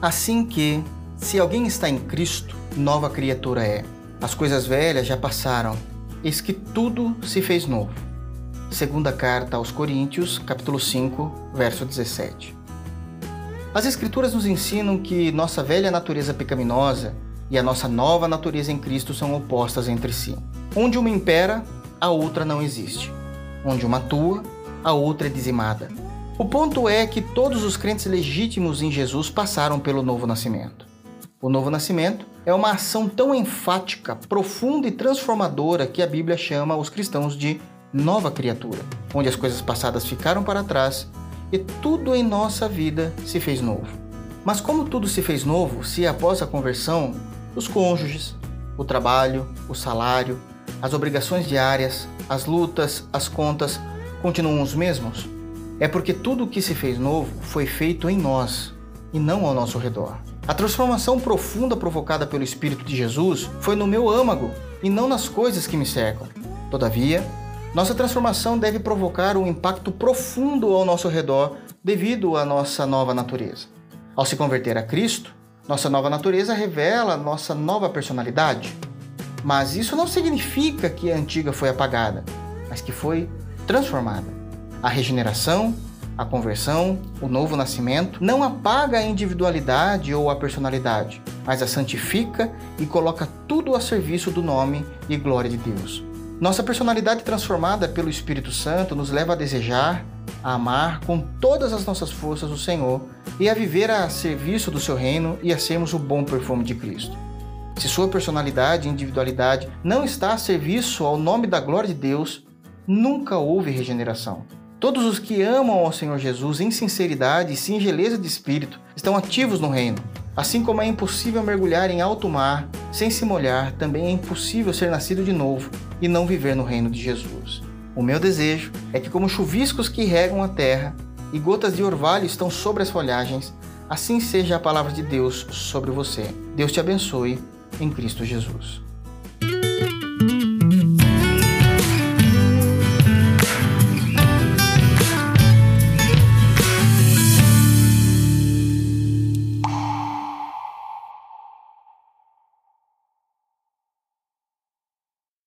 Assim que, se alguém está em Cristo, nova criatura é. As coisas velhas já passaram, eis que tudo se fez novo. Segunda carta aos Coríntios, capítulo 5, verso 17. As escrituras nos ensinam que nossa velha natureza pecaminosa e a nossa nova natureza em Cristo são opostas entre si. Onde uma impera, a outra não existe. Onde uma atua, a outra é dizimada. O ponto é que todos os crentes legítimos em Jesus passaram pelo novo nascimento. O novo nascimento é uma ação tão enfática, profunda e transformadora que a Bíblia chama os cristãos de nova criatura, onde as coisas passadas ficaram para trás e tudo em nossa vida se fez novo. Mas como tudo se fez novo se após a conversão, os cônjuges, o trabalho, o salário, as obrigações diárias, as lutas, as contas continuam os mesmos? É porque tudo o que se fez novo foi feito em nós e não ao nosso redor. A transformação profunda provocada pelo Espírito de Jesus foi no meu âmago e não nas coisas que me cercam. Todavia, nossa transformação deve provocar um impacto profundo ao nosso redor devido à nossa nova natureza. Ao se converter a Cristo, nossa nova natureza revela nossa nova personalidade. Mas isso não significa que a antiga foi apagada, mas que foi transformada. A regeneração, a conversão, o novo nascimento não apaga a individualidade ou a personalidade, mas a santifica e coloca tudo a serviço do nome e glória de Deus. Nossa personalidade transformada pelo Espírito Santo nos leva a desejar, a amar com todas as nossas forças o Senhor e a viver a serviço do seu reino e a sermos o bom perfume de Cristo. Se sua personalidade e individualidade não está a serviço ao nome da glória de Deus, nunca houve regeneração. Todos os que amam ao Senhor Jesus em sinceridade e singeleza de espírito estão ativos no reino. Assim como é impossível mergulhar em alto mar sem se molhar, também é impossível ser nascido de novo e não viver no reino de Jesus. O meu desejo é que, como chuviscos que regam a terra e gotas de orvalho estão sobre as folhagens, assim seja a palavra de Deus sobre você. Deus te abençoe em Cristo Jesus.